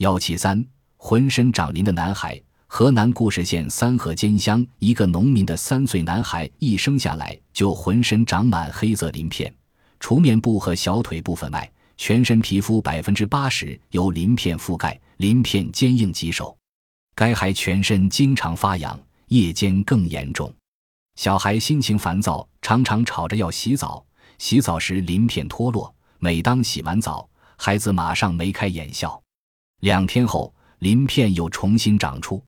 幺七三，浑身长鳞的男孩。河南固始县三河间乡一个农民的三岁男孩，一生下来就浑身长满黑色鳞片，除面部和小腿部分外，全身皮肤百分之八十由鳞片覆盖，鳞片坚硬棘手。该孩全身经常发痒，夜间更严重。小孩心情烦躁，常常吵着要洗澡。洗澡时鳞片脱落，每当洗完澡，孩子马上眉开眼笑。两天后，鳞片又重新长出。